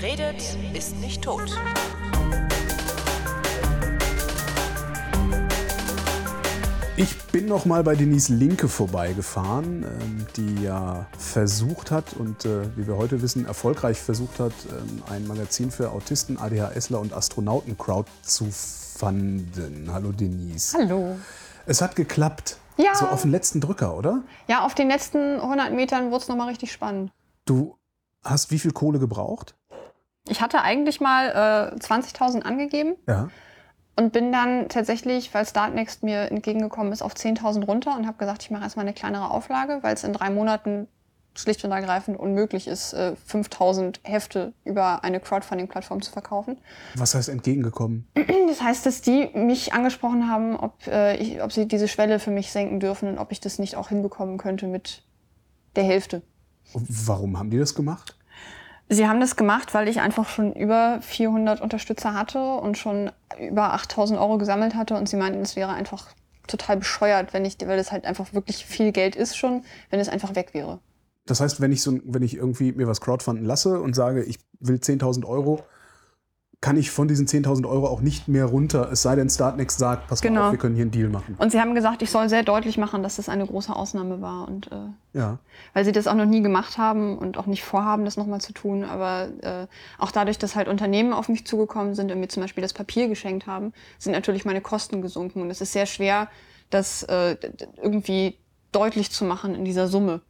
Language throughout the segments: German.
Wer redet, ist nicht tot. Ich bin noch mal bei Denise Linke vorbeigefahren, ähm, die ja versucht hat und äh, wie wir heute wissen, erfolgreich versucht hat, ähm, ein Magazin für Autisten, ADHSler und Astronauten-Crowd zu fanden. Hallo Denise. Hallo. Es hat geklappt. Ja. So auf den letzten Drücker, oder? Ja, auf den letzten 100 Metern wurde es nochmal richtig spannend. Du hast wie viel Kohle gebraucht? Ich hatte eigentlich mal äh, 20.000 angegeben Ja. und bin dann tatsächlich, weil Startnext mir entgegengekommen ist, auf 10.000 runter und habe gesagt, ich mache erstmal eine kleinere Auflage, weil es in drei Monaten schlicht und ergreifend unmöglich ist, äh, 5.000 Hefte über eine Crowdfunding-Plattform zu verkaufen. Was heißt entgegengekommen? Das heißt, dass die mich angesprochen haben, ob, äh, ich, ob sie diese Schwelle für mich senken dürfen und ob ich das nicht auch hinbekommen könnte mit der Hälfte. Warum haben die das gemacht? Sie haben das gemacht, weil ich einfach schon über 400 Unterstützer hatte und schon über 8000 Euro gesammelt hatte und sie meinten, es wäre einfach total bescheuert, wenn ich, weil das halt einfach wirklich viel Geld ist schon, wenn es einfach weg wäre. Das heißt, wenn ich, so, wenn ich irgendwie mir was crowdfunden lasse und sage, ich will 10.000 Euro, kann ich von diesen 10.000 Euro auch nicht mehr runter, es sei denn, Startnext sagt, pass mal Genau. auf, wir können hier einen Deal machen. Und sie haben gesagt, ich soll sehr deutlich machen, dass das eine große Ausnahme war und äh, Ja. weil sie das auch noch nie gemacht haben und auch nicht vorhaben, das nochmal zu tun. Aber äh, auch dadurch, dass halt Unternehmen auf mich zugekommen sind und mir zum Beispiel das Papier geschenkt haben, sind natürlich meine Kosten gesunken. Und es ist sehr schwer, das äh, irgendwie deutlich zu machen in dieser Summe.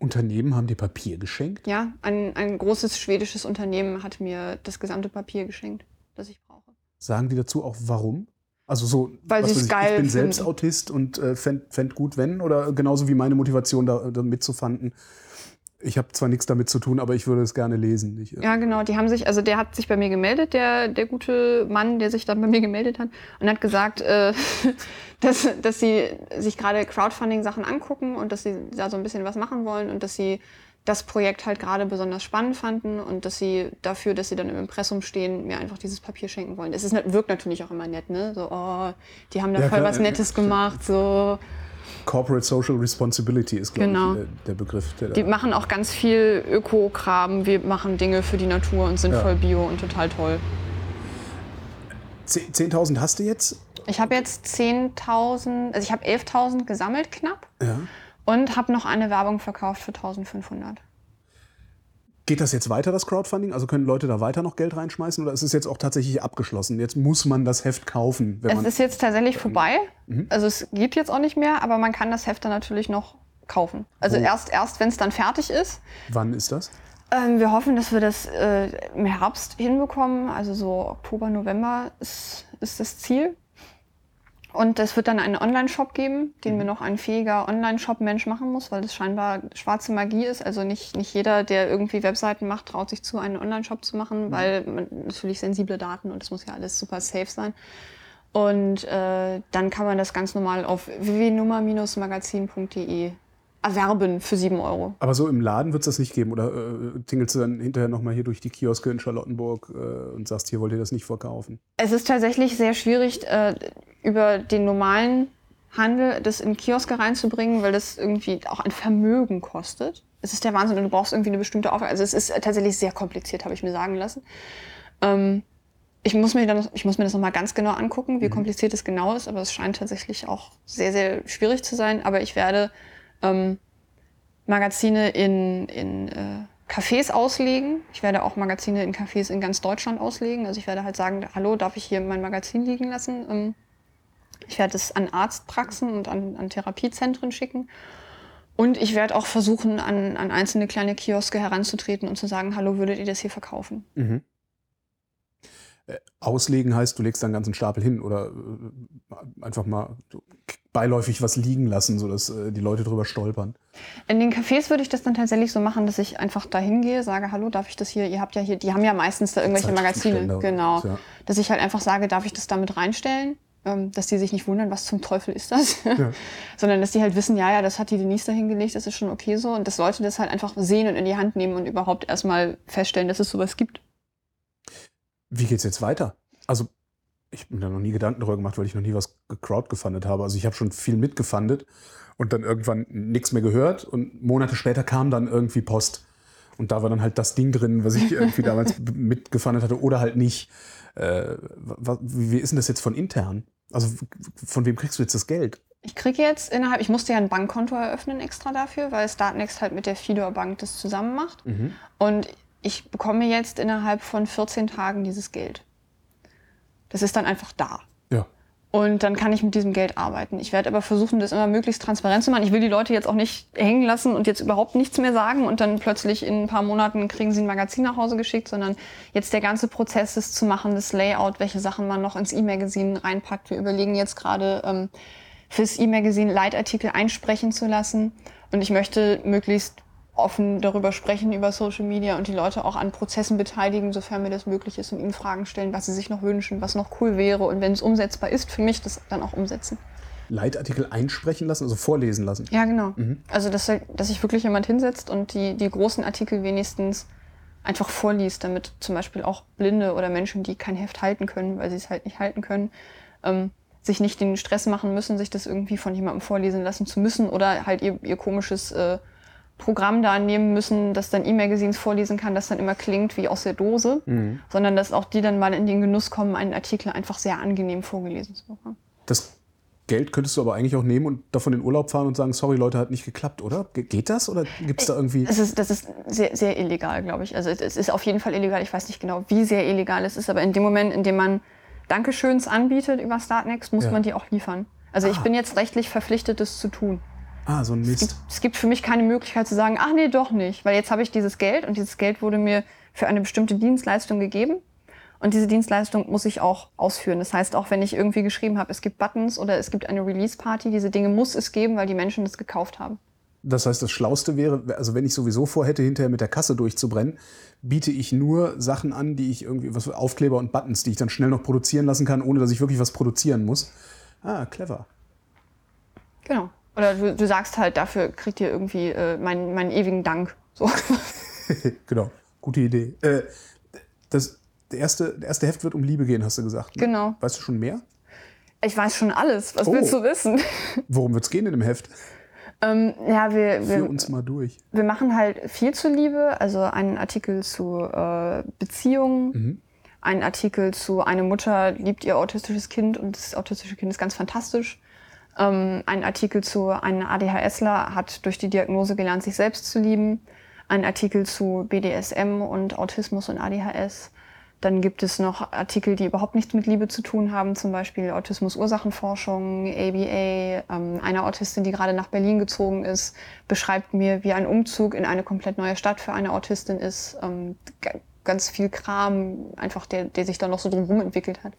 Unternehmen haben dir Papier geschenkt? Ja, ein, ein großes schwedisches Unternehmen hat mir das gesamte Papier geschenkt, das ich brauche. Sagen die dazu auch warum? Also so, Weil was weiß ich, geil ich bin finden. selbst Autist und äh, fänd, fänd gut, wenn, oder genauso wie meine Motivation da, da mitzufanden. Ich habe zwar nichts damit zu tun, aber ich würde es gerne lesen. Ich, äh, Ja, genau. Die haben sich, also der hat sich bei mir gemeldet, der, der gute Mann, der sich dann bei mir gemeldet hat und hat gesagt, äh, dass, dass sie sich gerade Crowdfunding-Sachen angucken und dass sie da so ein bisschen was machen wollen und dass sie das Projekt halt gerade besonders spannend fanden und dass sie dafür, dass sie dann im Impressum stehen, mir einfach dieses Papier schenken wollen. Es ist, wirkt natürlich auch immer nett, ne? So, oh, die haben da Ja, voll klar. was Nettes gemacht, so. Corporate Social Responsibility ist, glaube Genau. ich, äh, der Begriff. Der Die machen auch ganz viel Öko-Kram. Wir machen Dinge für die Natur und sind Ja. voll bio und total toll. 10.000 hast du jetzt? Ich habe jetzt 10.000, also ich habe 11.000 gesammelt knapp Ja. und habe noch eine Werbung verkauft für 1.500. Geht das jetzt weiter, das Crowdfunding? Also können Leute da weiter noch Geld reinschmeißen oder ist es jetzt auch tatsächlich abgeschlossen? Jetzt muss man das Heft kaufen, wenn Es man. ist jetzt tatsächlich vorbei, Mhm. also es gibt jetzt auch nicht mehr, aber man kann das Heft dann natürlich noch kaufen. Also Wo? erst, erst wenn es dann fertig ist. Wann ist das? Ähm, wir hoffen, dass wir das äh, im Herbst hinbekommen, also so Oktober, November ist, ist das Ziel. Und es wird dann einen Online-Shop geben, den mir noch ein fähiger Online-Shop-Mensch machen muss, weil das scheinbar schwarze Magie ist. Also nicht, nicht jeder, der irgendwie Webseiten macht, traut sich zu, einen Online-Shop zu machen, weil man, natürlich sensible Daten und das muss ja alles super safe sein. Und äh, dann kann man das ganz normal auf www.nummer-magazin.de erwerben für 7 Euro. Aber so im Laden wird es das nicht geben oder äh, tingelst du dann hinterher nochmal hier durch die Kioske in Charlottenburg äh, und sagst, hier wollt ihr das nicht verkaufen? Es ist tatsächlich sehr schwierig, äh, über den normalen Handel das in Kioske reinzubringen, weil das irgendwie auch ein Vermögen kostet. Es ist der Wahnsinn und du brauchst irgendwie eine bestimmte Auflage. Also es ist tatsächlich sehr kompliziert, habe ich mir sagen lassen. Ähm, ich, muss mir dann, ich muss mir das nochmal ganz genau angucken, wie kompliziert es genau ist, aber es scheint tatsächlich auch sehr, sehr schwierig zu sein. Aber ich werde ähm, Magazine in, in äh, Cafés auslegen. Ich werde auch Magazine in Cafés in ganz Deutschland auslegen. Also ich werde halt sagen, hallo, darf ich hier mein Magazin liegen lassen? Ähm, ich werde es an Arztpraxen und an, an Therapiezentren schicken. Und ich werde auch versuchen, an, an einzelne kleine Kioske heranzutreten und zu sagen, hallo, würdet ihr das hier verkaufen? Mhm. Äh, Auslegen heißt, du legst da einen ganzen Stapel hin oder äh, einfach mal beiläufig was liegen lassen, sodass äh, die Leute drüber stolpern. In den Cafés würde ich das dann tatsächlich so machen, dass ich einfach da hingehe, sage, hallo, darf ich das hier, ihr habt ja hier, die haben ja meistens da irgendwelche Magazine, genau. ja. Dass ich halt einfach sage, darf ich das damit reinstellen? Ähm, dass die sich nicht wundern, was zum Teufel ist das? Sondern dass die halt wissen, ja, ja, das hat die Denise da hingelegt, das ist schon okay so. Und dass Leute das halt einfach sehen und in die Hand nehmen und überhaupt erstmal feststellen, dass es sowas gibt. Wie geht's jetzt weiter? Also, ich habe mir da noch nie Gedanken darüber gemacht, weil ich noch nie was gecrowdgefundet habe. Also ich habe schon viel mitgefundet und dann irgendwann nichts mehr gehört und Monate später kam dann irgendwie Post. Und da war dann halt das Ding drin, was ich irgendwie damals mitgefahren hatte oder halt nicht. Äh, wie ist denn das jetzt von intern? Also von wem kriegst du jetzt das Geld? Ich kriege jetzt innerhalb, ich musste ja ein Bankkonto eröffnen extra dafür, weil Startnext halt mit der Fidor Bank das zusammen macht. Mhm. Und ich bekomme jetzt innerhalb von 14 Tagen dieses Geld. Das ist dann einfach da. Ja. Und dann kann ich mit diesem Geld arbeiten. Ich werde aber versuchen, das immer möglichst transparent zu machen. Ich will die Leute jetzt auch nicht hängen lassen und jetzt überhaupt nichts mehr sagen und dann plötzlich in ein paar Monaten kriegen sie ein Magazin nach Hause geschickt, sondern jetzt der ganze Prozess ist zu machen, das Layout, welche Sachen man noch ins E-Magazin reinpackt. Wir überlegen jetzt gerade ähm, fürs E-Magazin Leitartikel einsprechen zu lassen und ich möchte möglichst offen darüber sprechen, über Social Media und die Leute auch an Prozessen beteiligen, sofern mir das möglich ist und ihnen Fragen stellen, was sie sich noch wünschen, was noch cool wäre und wenn es umsetzbar ist, für mich das dann auch umsetzen. Leitartikel einsprechen lassen, also vorlesen lassen? Ja, genau. Mhm. Also, dass, dass sich wirklich jemand hinsetzt und die, die großen Artikel wenigstens einfach vorliest, damit zum Beispiel auch Blinde oder Menschen, die kein Heft halten können, weil sie es halt nicht halten können, ähm, sich nicht den Stress machen müssen, sich das irgendwie von jemandem vorlesen lassen zu müssen oder halt ihr, ihr komisches äh, Programm da nehmen müssen, das dann E-Magazins vorlesen kann, das dann immer klingt wie aus der Dose, mhm. sondern dass auch die dann mal in den Genuss kommen, einen Artikel einfach sehr angenehm vorgelesen zu bekommen. Das Geld könntest du aber eigentlich auch nehmen und davon in den Urlaub fahren und sagen, sorry Leute, hat nicht geklappt, oder? geht das oder gibt es da irgendwie... Das ist, das ist sehr, sehr illegal, glaube ich. Also es ist auf jeden Fall illegal. Ich weiß nicht genau, wie sehr illegal es ist, aber in dem Moment, in dem man Dankeschöns anbietet über Startnext, muss ja. man die auch liefern. Also ah. ich bin jetzt rechtlich verpflichtet, das zu tun. Ah, so ein Mist. Es gibt, es gibt für mich keine Möglichkeit zu sagen, ach nee, doch nicht. Weil jetzt habe ich dieses Geld und dieses Geld wurde mir für eine bestimmte Dienstleistung gegeben. Und diese Dienstleistung muss ich auch ausführen. Das heißt, auch wenn ich irgendwie geschrieben habe, es gibt Buttons oder es gibt eine Release-Party, diese Dinge muss es geben, weil die Menschen das gekauft haben. Das heißt, das Schlauste wäre, also wenn ich sowieso vorhätte, hinterher mit der Kasse durchzubrennen, biete ich nur Sachen an, die ich irgendwie, was Aufkleber und Buttons, die ich dann schnell noch produzieren lassen kann, ohne dass ich wirklich was produzieren muss. Ah, clever. Genau. Oder du, du sagst halt, dafür kriegt ihr irgendwie äh, meinen, meinen ewigen Dank. So. genau, gute Idee. Äh, das der erste, der erste Heft wird um Liebe gehen, hast du gesagt. Ne? Genau. Weißt du schon mehr? Ich weiß schon alles. Was oh. willst du wissen? Worum wird es gehen in dem Heft? Ähm, ja, wir, wir, Führ uns mal durch. Wir machen halt viel zur Liebe, also einen Artikel zu äh, Beziehungen, mhm. einen Artikel zu eine Mutter liebt ihr autistisches Kind und das autistische Kind ist ganz fantastisch. Ähm, ein Artikel zu einem ADHSler hat durch die Diagnose gelernt, sich selbst zu lieben. Ein Artikel zu BDSM und Autismus und ADHS. Dann gibt es noch Artikel, die überhaupt nichts mit Liebe zu tun haben, zum Beispiel Autismus-Ursachenforschung, ABA. Ähm, eine Autistin, die gerade nach Berlin gezogen ist, beschreibt mir, wie ein Umzug in eine komplett neue Stadt für eine Autistin ist. Ähm, ganz viel Kram, einfach der, der sich da noch so drumherum entwickelt hat.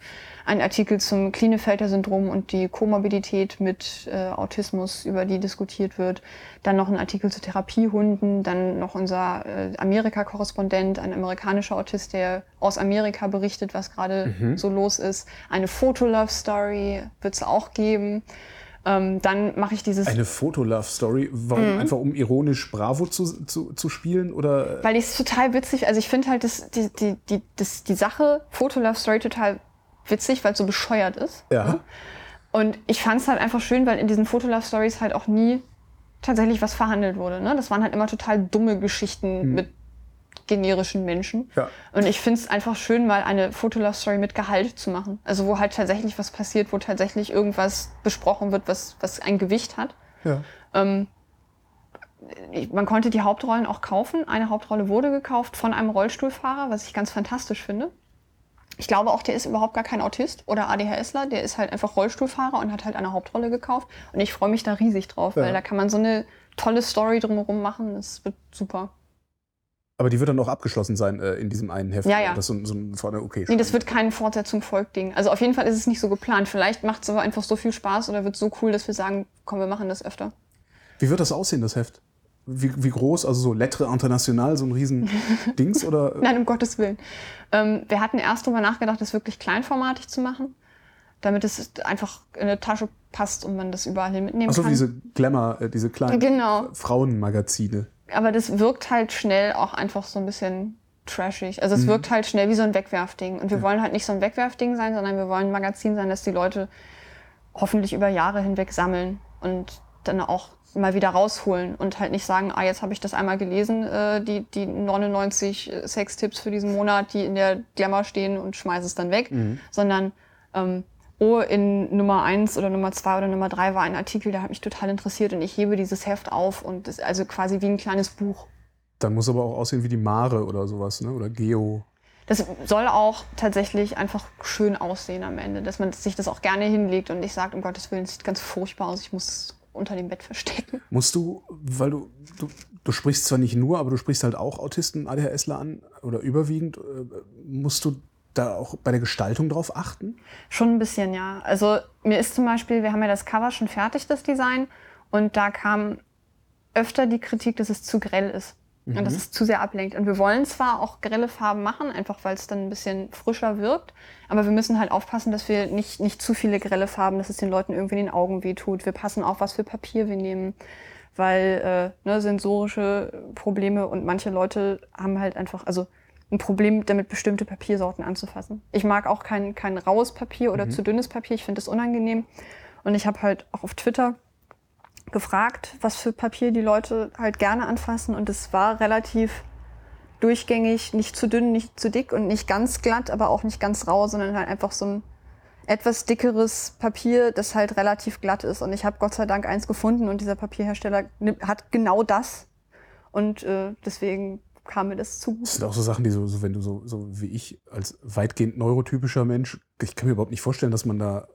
Ein Artikel zum Klinefelter-Syndrom und die Komorbidität mit äh, Autismus, über die diskutiert wird. Dann noch ein Artikel zu Therapiehunden, dann noch unser äh, Amerika-Korrespondent, ein amerikanischer Autist, der aus Amerika berichtet, was gerade mhm. so los ist. Eine Foto-Love-Story wird es auch geben. Ähm, dann mache ich dieses. Eine Foto-Love-Story. Warum? Mhm. Einfach um ironisch Bravo zu, zu, zu spielen? Oder? Weil ich es total witzig, also ich finde halt das, die, die, die, das, die Sache Foto-Love-Story total witzig, weil es so bescheuert ist. Ja. Und ich fand es halt einfach schön, weil in diesen Foto-Love-Stories halt auch nie tatsächlich was verhandelt wurde. Ne? Das waren halt immer total dumme Geschichten mhm. mit generischen Menschen. Ja. Und ich finde es einfach schön, mal eine Fotolove-Story mit Gehalt zu machen. Also wo halt tatsächlich was passiert, wo tatsächlich irgendwas besprochen wird, was, was ein Gewicht hat. Ja. Ähm, man konnte die Hauptrollen auch kaufen. Eine Hauptrolle wurde gekauft von einem Rollstuhlfahrer, was ich ganz fantastisch finde. Ich glaube auch, der ist überhaupt gar kein Autist oder ADHSler. Der ist halt einfach Rollstuhlfahrer und hat halt eine Hauptrolle gekauft. Und ich freue mich da riesig drauf, ja. weil da kann man so eine tolle Story drumherum machen. Das wird super. Aber die wird dann auch abgeschlossen sein äh, in diesem einen Heft. Ja, ja. Das so, so okay. Nee, das wird kein Fortsetzung folgt Ding. Also auf jeden Fall ist es nicht so geplant. Vielleicht macht es aber einfach so viel Spaß oder wird so cool, dass wir sagen, komm, wir machen das öfter. Wie wird das aussehen, das Heft? Wie, wie groß? Also so Lettre International, so ein riesen Dings oder? Nein, um Gottes Willen. Ähm, wir hatten erst darüber nachgedacht, das wirklich kleinformatig zu machen, damit es einfach in eine Tasche passt und man das überall hin mitnehmen Ach kann. Also diese Glamour, äh, diese kleinen genau. Frauenmagazine aber das wirkt halt schnell auch einfach so ein bisschen trashig. Also es mhm. wirkt halt schnell wie so ein Wegwerfding. Und wir ja. wollen halt nicht so ein Wegwerfding sein, sondern wir wollen ein Magazin sein, das die Leute hoffentlich über Jahre hinweg sammeln und dann auch mal wieder rausholen und halt nicht sagen, ah, jetzt habe ich das einmal gelesen, äh, die, die 99 Sextipps für diesen Monat, die in der Glamour stehen und schmeiße es dann weg, Mhm. sondern ähm, oh, in Nummer eins oder Nummer zwei oder Nummer drei war ein Artikel, der hat mich total interessiert und ich hebe dieses Heft auf und ist also quasi wie ein kleines Buch. Dann muss aber auch aussehen wie die Mare oder sowas, ne? Oder Geo. Das soll auch tatsächlich einfach schön aussehen am Ende, dass man sich das auch gerne hinlegt und nicht sagt, um Gottes Willen, es sieht ganz furchtbar aus, ich muss es unter dem Bett verstecken. Musst du, weil du, du, du sprichst zwar nicht nur, aber du sprichst halt auch Autisten, ADHSler an oder überwiegend, äh, musst du da auch bei der Gestaltung drauf achten? Schon ein bisschen, ja. Also mir ist zum Beispiel, wir haben ja das Cover schon fertig, das Design, und da kam öfter die Kritik, dass es zu grell ist und dass es zu sehr ablenkt. Und wir wollen zwar auch grelle Farben machen, einfach weil es dann ein bisschen frischer wirkt, aber wir müssen halt aufpassen, dass wir nicht, nicht zu viele grelle Farben, dass es den Leuten irgendwie in den Augen wehtut. Wir passen auf, was für Papier wir nehmen, weil äh, ne, sensorische Probleme und manche Leute haben halt einfach, also ein Problem damit, bestimmte Papiersorten anzufassen. Ich mag auch kein, kein raues Papier oder zu dünnes Papier, ich finde das unangenehm. Und ich habe halt auch auf Twitter gefragt, was für Papier die Leute halt gerne anfassen. Und es war relativ durchgängig, nicht zu dünn, nicht zu dick und nicht ganz glatt, aber auch nicht ganz rau, sondern halt einfach so ein etwas dickeres Papier, das halt relativ glatt ist. Und ich habe Gott sei Dank eins gefunden und dieser Papierhersteller hat genau das. Und äh, deswegen kam mir das zu. Das sind auch so Sachen, die so, so wenn du so, so wie ich als weitgehend neurotypischer Mensch, ich kann mir überhaupt nicht vorstellen, dass man da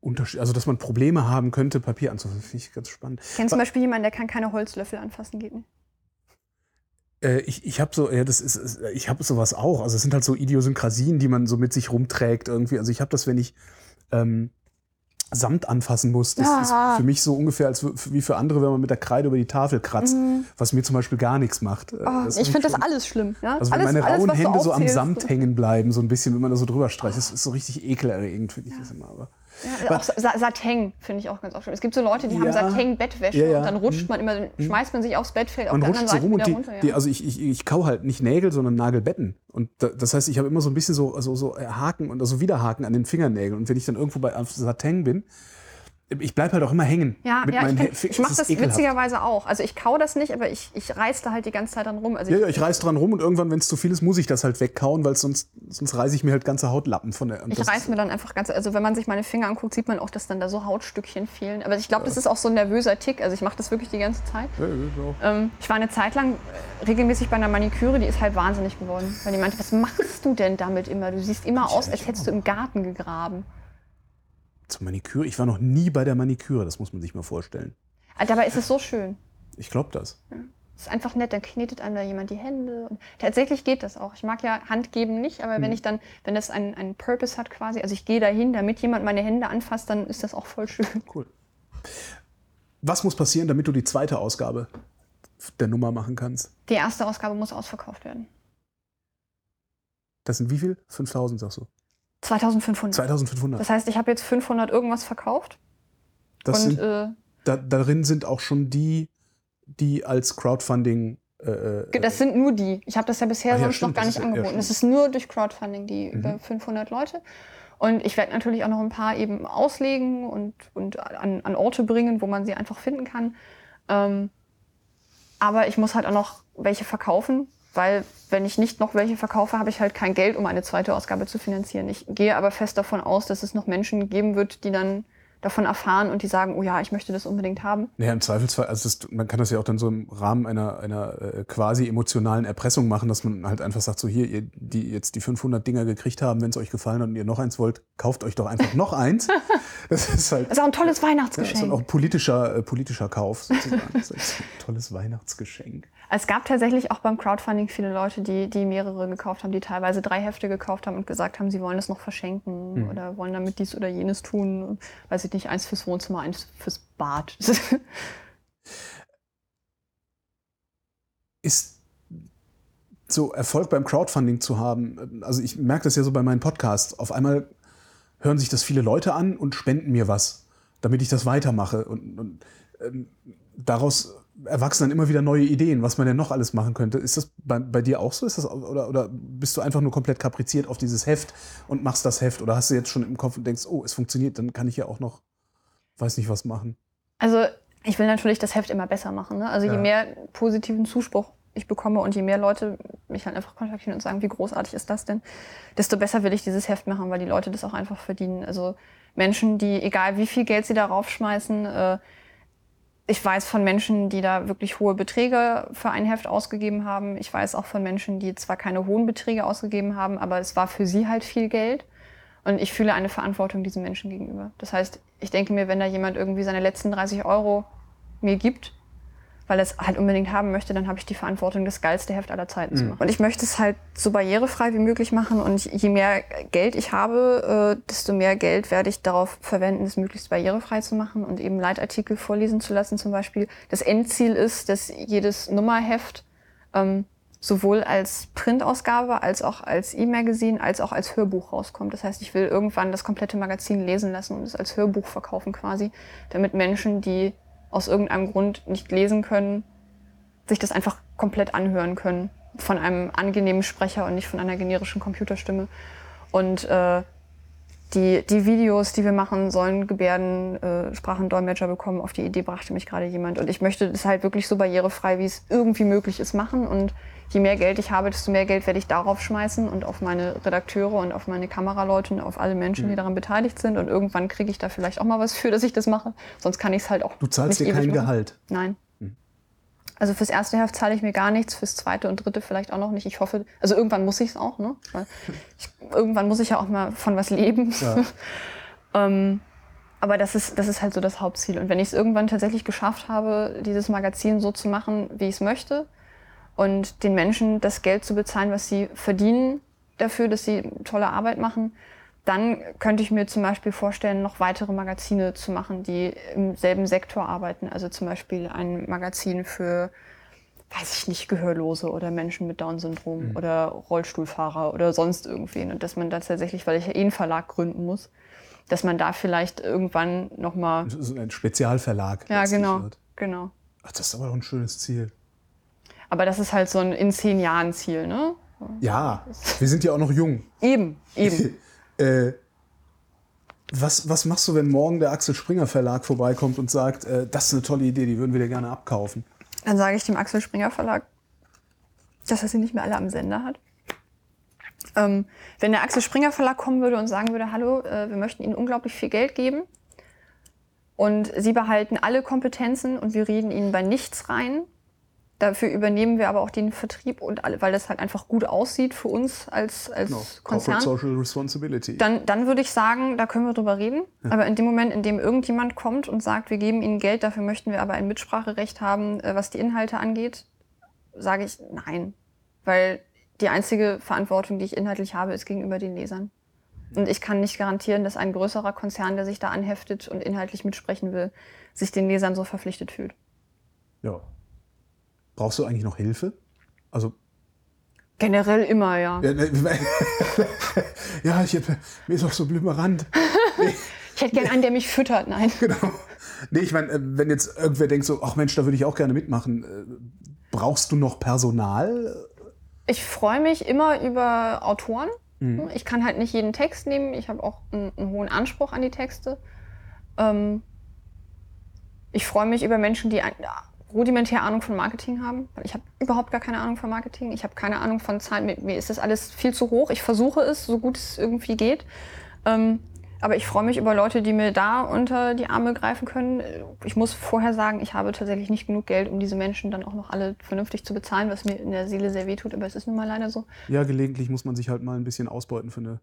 Unterschied, also dass man Probleme haben könnte, Papier anzufassen. Finde ich ganz spannend. Ich kenne zum Beispiel jemanden, der kann keine Holzlöffel anfassen, geht nicht. Äh, ich ich habe so, ja, das ist, ich habe sowas auch. Also es sind halt so Idiosynkrasien, die man so mit sich rumträgt irgendwie. Also ich habe das, wenn ich ähm, Samt anfassen muss, das Ah. ist für mich so ungefähr als wie für andere, wenn man mit der Kreide über die Tafel kratzt, was mir zum Beispiel gar nichts macht. Mhm. Oh, ich finde das alles schlimm. Ja? Also wenn alles, meine alles, rauen du Hände so am. Samt hängen bleiben, so ein bisschen, wenn man da so drüber streicht, das ist so richtig ekelerregend, finde ich das immer. Aber Ja, auch Sa Sateng finde ich auch ganz oft schlimm. Es gibt so Leute, die haben Ja. Sateng-Bettwäsche Ja, und dann rutscht man immer, schmeißt man sich aufs Bett, fällt auf man der rutscht anderen so Seite rum und die, runter. Ja. die, also ich, ich, ich kau halt nicht Nägel, sondern Nagelbetten. Und da, das heißt, ich habe immer so ein bisschen so, so, so Haken und also Widerhaken an den Fingernägeln. Und wenn ich dann irgendwo bei Sateng bin, ich bleibe halt auch immer hängen. ja, mit ja, meinen ich, Hä- ich mache das ekelhaft. witzigerweise auch. Also ich kau das nicht, aber ich, ich reiß da halt die ganze Zeit dann rum. Also Ja, ich, ja, ich reiß dran rum und irgendwann, wenn es zu viel ist, muss ich das halt wegkauen, weil sonst, sonst reiße ich mir halt ganze Hautlappen von der. ich reiß mir dann einfach ganz, also wenn man sich meine Finger anguckt, sieht man auch, dass dann da so Hautstückchen fehlen. Aber ich glaube, das ist auch so ein nervöser Tick. Also ich mache das wirklich die ganze Zeit. Ja, ja, ja. Ähm, ich war eine Zeit lang äh, regelmäßig bei einer Maniküre, die ist halt wahnsinnig geworden. Weil die meinte, was machst du denn damit immer? Du siehst immer aus, als hättest du im Garten gegraben. Zur Maniküre. Ich war noch nie bei der Maniküre, das muss man sich mal vorstellen. Aber Dabei ist es so schön. Ich glaube das. Es ist einfach nett, dann knetet einem da jemand die Hände. Und tatsächlich geht das auch. Ich mag ja Hand geben nicht, aber Hm. wenn ich dann, wenn das einen, einen Purpose hat quasi, also ich gehe dahin, damit jemand meine Hände anfasst, dann ist das auch voll schön. Cool. Was muss passieren, damit du die zweite Ausgabe der Nummer machen kannst? Die erste Ausgabe muss ausverkauft werden. Das sind wie viel? 5000, sagst du? 2500. 2500. Das heißt, ich habe jetzt 500 irgendwas verkauft. Das und sind, äh, da, darin sind auch schon die, die als Crowdfunding. Äh, äh, das sind nur die. Ich habe das ja bisher Ach ja, sonst stimmt, noch gar nicht ist ja- ja, angeboten. Es ist nur durch Crowdfunding, die Mhm. über 500 Leute. Und ich werde natürlich auch noch ein paar eben auslegen und, und an, an Orte bringen, wo man sie einfach finden kann. Ähm, aber ich muss halt auch noch welche verkaufen, weil wenn ich nicht noch welche verkaufe, habe ich halt kein Geld, um eine zweite Ausgabe zu finanzieren. Ich gehe aber fest davon aus, dass es noch Menschen geben wird, die dann davon erfahren und die sagen, oh ja, ich möchte das unbedingt haben. Naja, im Zweifelsfall, also das, man kann das ja auch dann so im Rahmen einer, einer äh, quasi emotionalen Erpressung machen, dass man halt einfach sagt, so hier, ihr, die jetzt die 500 Dinger gekriegt haben, wenn es euch gefallen hat und ihr noch eins wollt, kauft euch doch einfach noch eins. Das ist halt Das ist auch ein tolles ja, das ist Weihnachtsgeschenk. auch ein politischer, äh, politischer Kauf sozusagen. Das ist ein tolles Weihnachtsgeschenk. Es gab tatsächlich auch beim Crowdfunding viele Leute, die, die mehrere gekauft haben, die teilweise drei Hefte gekauft haben und gesagt haben, sie wollen es noch verschenken oder wollen damit dies oder jenes tun. Weiß ich nicht, eins fürs Wohnzimmer, eins fürs Bad. ist so Erfolg beim Crowdfunding zu haben, also ich merke das ja so bei meinen Podcasts, auf einmal hören sich das viele Leute an und spenden mir was, damit ich das weitermache. Und, und ähm, daraus erwachsen dann immer wieder neue Ideen, was man denn noch alles machen könnte. Ist das bei, bei dir auch so? Ist das, oder, oder bist du einfach nur komplett kapriziert auf dieses Heft und machst das Heft? Oder hast du jetzt schon im Kopf und denkst, oh, es funktioniert, dann kann ich ja auch noch, weiß nicht was machen. Also ich will natürlich das Heft immer besser machen. Ne? Also je Ja. mehr positiven Zuspruch ich bekomme und je mehr Leute mich halt einfach kontaktieren und sagen, wie großartig ist das denn, desto besser will ich dieses Heft machen, weil die Leute das auch einfach verdienen. Also Menschen, die, egal wie viel Geld sie darauf schmeißen, äh, ich weiß von Menschen, die da wirklich hohe Beträge für ein Heft ausgegeben haben. Ich weiß auch von Menschen, die zwar keine hohen Beträge ausgegeben haben, aber es war für sie halt viel Geld. Und ich fühle eine Verantwortung diesen Menschen gegenüber. Das heißt, ich denke mir, wenn da jemand irgendwie seine letzten 30 Euro mir gibt, weil er es halt unbedingt haben möchte, dann habe ich die Verantwortung, das geilste Heft aller Zeiten zu machen. Und ich möchte es halt so barrierefrei wie möglich machen. Und je mehr Geld ich habe, äh, desto mehr Geld werde ich darauf verwenden, es möglichst barrierefrei zu machen und eben Leitartikel vorlesen zu lassen zum Beispiel. Das Endziel ist, dass jedes Nummerheft ähm, sowohl als Printausgabe als auch als E-Magazin als auch als Hörbuch rauskommt. Das heißt, ich will irgendwann das komplette Magazin lesen lassen und es als Hörbuch verkaufen quasi, damit Menschen, die aus irgendeinem Grund nicht lesen können, sich das einfach komplett anhören können von einem angenehmen Sprecher und nicht von einer generischen Computerstimme. Und äh, die, die Videos, die wir machen, sollen Gebärden, äh, bekommen. Auf die Idee brachte mich gerade jemand. Und ich möchte das halt wirklich so barrierefrei, wie es irgendwie möglich ist, machen. Und je mehr Geld ich habe, desto mehr Geld werde ich darauf schmeißen und auf meine Redakteure und auf meine Kameraleute und auf alle Menschen, die daran beteiligt sind. Und irgendwann kriege ich da vielleicht auch mal was für, dass ich das mache. Sonst kann ich es halt auch. Du zahlst dir kein machen. Gehalt. Nein. Also fürs erste Heft zahle ich mir gar nichts, fürs zweite und dritte vielleicht auch noch nicht. Ich hoffe, also irgendwann muss ich es auch, ne? Weil ich, irgendwann muss ich ja auch mal von was leben. Ja. ähm, aber das ist, das ist halt so das Hauptziel. Und wenn ich es irgendwann tatsächlich geschafft habe, dieses Magazin so zu machen, wie ich es möchte, und den Menschen das Geld zu bezahlen, was sie verdienen dafür, dass sie tolle Arbeit machen, dann könnte ich mir zum Beispiel vorstellen, noch weitere Magazine zu machen, die im selben Sektor arbeiten. Also zum Beispiel ein Magazin für, weiß ich nicht, Gehörlose oder Menschen mit Down-Syndrom oder Rollstuhlfahrer oder sonst irgendwen. Und dass man da tatsächlich, weil ich ja eh einen Verlag gründen muss, dass man da vielleicht irgendwann nochmal. Ist ein Spezialverlag. Ja, genau. wird. Genau. Ach, das ist aber doch ein schönes Ziel. Aber das ist halt so ein in zehn Jahren Ziel, ne? Ja, wir sind ja auch noch jung. Eben, eben. Äh, was, was machst du, wenn morgen der Axel Springer Verlag vorbeikommt und sagt, äh, das ist eine tolle Idee, die würden wir dir gerne abkaufen? Dann sage ich dem Axel Springer Verlag, dass er sie nicht mehr alle am Sender hat. Ähm, wenn der Axel Springer Verlag kommen würde und sagen würde, hallo, äh, wir möchten Ihnen unglaublich viel Geld geben und Sie behalten alle Kompetenzen und wir reden Ihnen bei nichts rein. Dafür übernehmen wir aber auch den Vertrieb und alle, weil das halt einfach gut aussieht für uns als, als Genau. Konzern. Corporate Social Responsibility. Dann, dann würde ich sagen, da können wir drüber reden. Aber in dem Moment, in dem irgendjemand kommt und sagt, wir geben Ihnen Geld, dafür möchten wir aber ein Mitspracherecht haben, äh, was die Inhalte angeht, sage ich nein. Weil die einzige Verantwortung, die ich inhaltlich habe, ist gegenüber den Lesern. Und ich kann nicht garantieren, dass ein größerer Konzern, der sich da anheftet und inhaltlich mitsprechen will, sich den Lesern so verpflichtet fühlt. ja. Brauchst du eigentlich noch Hilfe? Also, Generell immer, ja. ja, ne, ja ich, hab- mir ist auch so blümerant. Ich hätte gern einen, der mich füttert. Nein. Genau. Nee, ich meine, äh, wenn jetzt irgendwer denkt so, ach Mensch, da würde ich auch gerne mitmachen, äh, brauchst du noch Personal? Ich freue mich immer über Autoren. Ich kann halt nicht jeden Text nehmen. Ich habe auch einen, einen hohen Anspruch an die Texte. Ähm, ich freue mich über Menschen, die rudimentär Ahnung von Marketing haben. Ich habe überhaupt gar keine Ahnung von Marketing. Ich habe keine Ahnung von Zahlen. Mir, mir ist das alles viel zu hoch. Ich versuche es, so gut es irgendwie geht. Ähm, aber ich freue mich über Leute, die mir da unter die Arme greifen können. Ich muss vorher sagen, ich habe tatsächlich nicht genug Geld, um diese Menschen dann auch noch alle vernünftig zu bezahlen, was mir in der Seele sehr weh tut. Aber es ist nun mal leider so. Ja, gelegentlich muss man sich halt mal ein bisschen ausbeuten für eine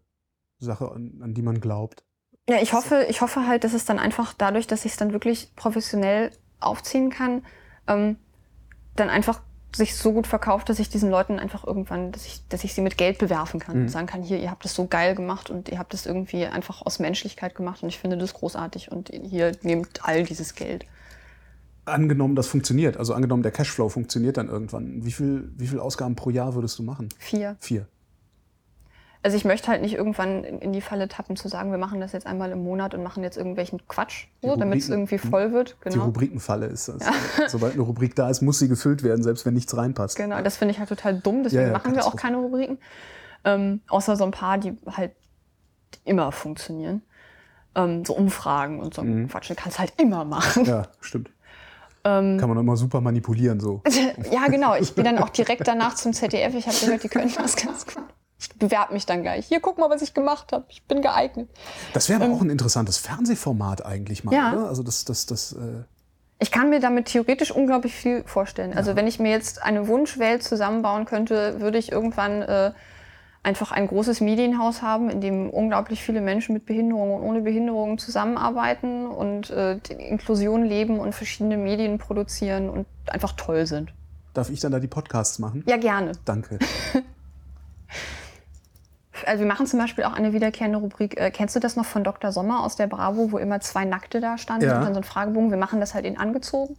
Sache, an, an die man glaubt. Ja, ich hoffe, ich hoffe halt, dass es dann einfach dadurch, dass ich es dann wirklich professionell aufziehen kann, ähm, dann einfach sich so gut verkauft, dass ich diesen Leuten einfach irgendwann, dass ich, dass ich sie mit Geld bewerfen kann und sagen kann, hier, ihr habt das so geil gemacht und ihr habt das irgendwie einfach aus Menschlichkeit gemacht und ich finde das großartig und hier nehmt all dieses Geld. Angenommen, das funktioniert, also angenommen, der Cashflow funktioniert dann irgendwann. Wie viel, wie viel Ausgaben pro Jahr würdest du machen? Vier. Vier. Also ich möchte halt nicht irgendwann in, die Falle tappen zu sagen, wir machen das jetzt einmal im Monat und machen jetzt irgendwelchen Quatsch, so, damit es irgendwie voll wird. Die Genau. Rubrikenfalle ist das. Sobald eine Rubrik da ist, muss sie gefüllt werden, selbst wenn nichts reinpasst. Genau, das finde ich halt total dumm, deswegen Ja, ja, machen wir auch keine Rubriken. Ähm, außer so ein paar, die halt immer funktionieren. Ähm, so Umfragen und so Quatsch. Du kannst halt immer machen. Ja, stimmt. Ähm. Kann man immer super manipulieren so. ja, genau. Ich gehe dann auch direkt danach zum ZDF. Ich habe gehört, die können das ganz gut. Ich bewerbe mich dann gleich. Hier, guck mal, was ich gemacht habe. Ich bin geeignet. Das wäre aber auch ein interessantes Fernsehformat eigentlich mal, Ähm. Ja. oder? Also das, das, das, äh, Ich kann mir damit theoretisch unglaublich viel vorstellen. Also wenn ich mir jetzt eine Wunschwelt zusammenbauen könnte, würde ich irgendwann äh, einfach ein großes Medienhaus haben, in dem unglaublich viele Menschen mit Behinderungen und ohne Behinderungen zusammenarbeiten und äh, Inklusion leben und verschiedene Medien produzieren und einfach toll sind. darf ich dann da die Podcasts machen? Ja, gerne. Danke. Also wir machen zum Beispiel auch eine wiederkehrende Rubrik. Äh, kennst du das noch von Dr. Sommer aus der Bravo, wo immer zwei Nackte da standen Ja. und dann so ein Fragebogen? Wir machen das halt in angezogen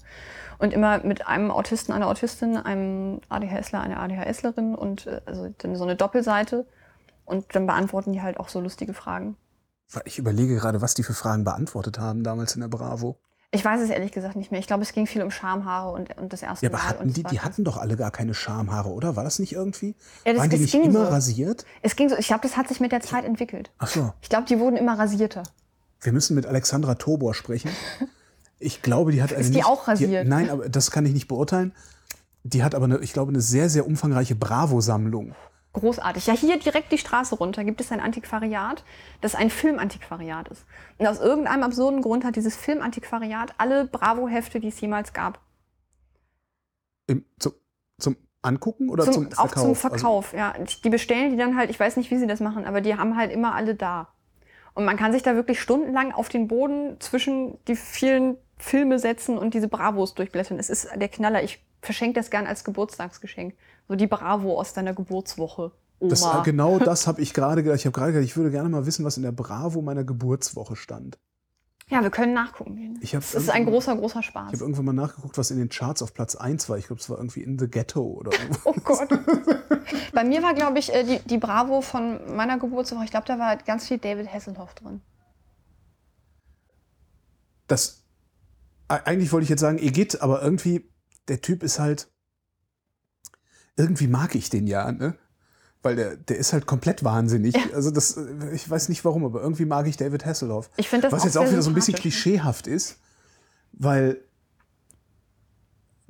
und immer mit einem Autisten, einer Autistin, einem ADHSler, einer ADHSlerin und äh, also dann so eine Doppelseite und dann beantworten die halt auch so lustige Fragen. Ich überlege gerade, was die für Fragen beantwortet haben damals in der Bravo. Ich weiß es ehrlich gesagt nicht mehr. Ich glaube, es ging viel um Schamhaare und, und das erste Ja, aber Mal. hatten und die, die hatten doch alle gar keine Schamhaare, oder? War das nicht irgendwie? Ja, das- Waren die nicht ging immer so. rasiert? Es ging so, ich glaube, das hat sich mit der Zeit entwickelt. Ach so. Ich glaube, die wurden immer rasierter. Wir müssen mit Alexandra Tobor sprechen. Ich glaube, die hat eine Ist die nicht, auch rasiert? nein, aber das kann ich nicht beurteilen. Die hat aber, eine, ich glaube, eine sehr, sehr umfangreiche Bravo-Sammlung. Großartig. Ja, hier direkt die Straße runter gibt es ein Antiquariat, das ein Filmantiquariat ist. Und aus irgendeinem absurden Grund hat dieses Filmantiquariat alle Bravo-Hefte, die es jemals gab. Im, zum, zum Angucken oder Zum, zum auch Verkauf? zum Verkauf, ja. Die bestellen die dann halt, ich weiß nicht, wie sie das machen, aber die haben halt immer alle da. Und man kann sich da wirklich stundenlang auf den Boden zwischen die vielen Filme setzen und diese Bravos durchblättern. Es ist der Knaller. Ich verschenke das gern als Geburtstagsgeschenk. So die Bravo aus deiner Geburtswoche. Oma. Das, äh, genau das habe ich gerade gedacht. Ich habe gerade gedacht, ich würde gerne mal wissen, was in der Bravo meiner Geburtswoche stand. Ja, wir können nachgucken gehen. Ich Es ist ein großer, großer Ich Spaß. habe irgendwann mal nachgeguckt, was in den Charts auf Platz 1 war. Ich glaube, es war irgendwie in the Ghetto oder irgendwo. Oh Gott. Bei mir war, glaube ich, äh, die, die Bravo von meiner Geburtswoche. Ich glaube, da war ganz viel David Hasselhoff drin. Das, e- eigentlich wollte ich jetzt sagen, Egit, aber irgendwie, der Typ ist halt, irgendwie mag ich den ja, ne? Weil der, der ist halt komplett wahnsinnig. Also das, ich weiß nicht warum, aber irgendwie mag ich David Hasselhoff. Ich finde das Was auch jetzt auch wieder so ein bisschen sympathisch. klischeehaft ist, weil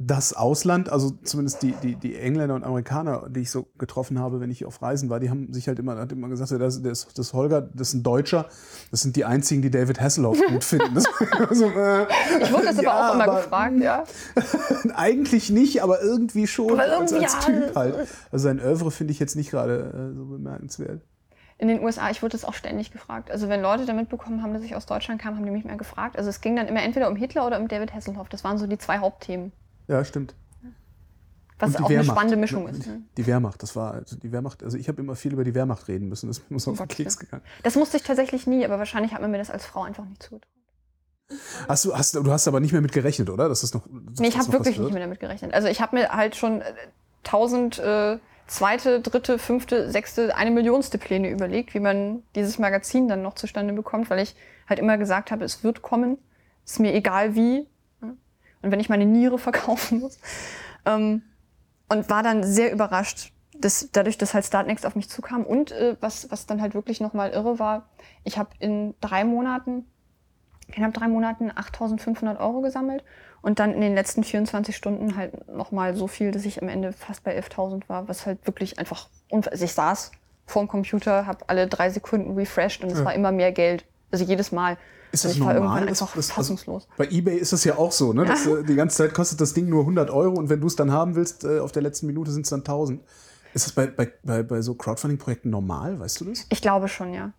das Ausland, also zumindest die, die, die Engländer und Amerikaner, die ich so getroffen habe, wenn ich auf Reisen war, die haben sich halt immer, hat immer gesagt, das, das, das Holger, das ist ein Deutscher, das sind die einzigen, die David Hasselhoff gut finden. Das, also, äh, Ich wurde das aber ja, auch immer aber gefragt, ja. Eigentlich nicht, aber irgendwie schon Aber als, irgendwie, als ja. Typ halt. Also sein Oeuvre finde ich jetzt nicht gerade äh, so bemerkenswert. In den USA, ich wurde das auch ständig gefragt. Also wenn Leute da mitbekommen haben, dass ich aus Deutschland kam, haben die mich mehr gefragt. Also es ging dann immer entweder um Hitler oder um David Hasselhoff. Das waren so die zwei Hauptthemen. Ja, stimmt. Was auch eine Wehrmacht. spannende Mischung ist. Ne? Die Wehrmacht, das war also die Wehrmacht. Also ich habe immer viel über die Wehrmacht reden müssen. Das ist mir auf den Keks gegangen. Das musste ich tatsächlich nie, aber wahrscheinlich hat man mir das als Frau einfach nicht zugetraut. Hast du, hast, du hast aber nicht mehr mit gerechnet, oder? Das ist noch. dass Nee, ich das habe wirklich nicht mehr damit gerechnet. Also ich habe mir halt schon äh, tausend äh, zweite, dritte, fünfte, sechste, eine Millionste Pläne überlegt, wie man dieses Magazin dann noch zustande bekommt, weil ich halt immer gesagt habe, es wird kommen, ist mir egal wie. Und wenn ich meine Niere verkaufen muss. Ähm, und war dann sehr überrascht, dass, dadurch, dass halt Startnext auf mich zukam. Und äh, was, was dann halt wirklich nochmal irre war, ich habe in drei Monaten knapp drei Monaten 8.500 Euro gesammelt und dann in den letzten 24 Stunden halt nochmal so viel, dass ich am Ende fast bei 11.000 war, was halt wirklich einfach, also ich saß vor dem Computer, habe alle drei Sekunden refreshed und es Ja. war immer mehr Geld. Also jedes Mal. Ist also das war normal? irgendwann Das- das- also. Bei eBay ist das ja auch so, ne? Das, äh, die ganze Zeit kostet das Ding nur 100 Euro und wenn du es dann haben willst, äh, auf der letzten Minute sind es dann 1000. Ist das bei, bei, bei, bei so Crowdfunding-Projekten normal? Weißt du das? Ich glaube schon, ja.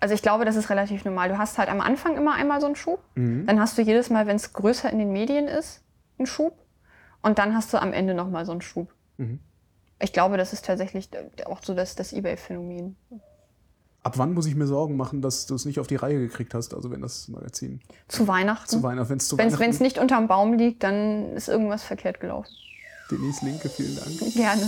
Also ich glaube, das ist relativ normal. Du hast halt am Anfang immer einmal so einen Schub. Dann hast du jedes Mal, wenn es größer in den Medien ist, einen Schub. Und dann hast du am Ende nochmal so einen Schub. Mhm. Ich glaube, das ist tatsächlich auch so das, das Ebay-Phänomen. Ab wann muss ich mir Sorgen machen, dass du es nicht auf die Reihe gekriegt hast? Also wenn das Magazin Zu Weihnachten. zu Weihnachten, wenn es zu Wenn Weihnachten es nicht unterm Baum liegt, dann ist irgendwas verkehrt gelaufen. Denise Linke, vielen Dank. Gerne.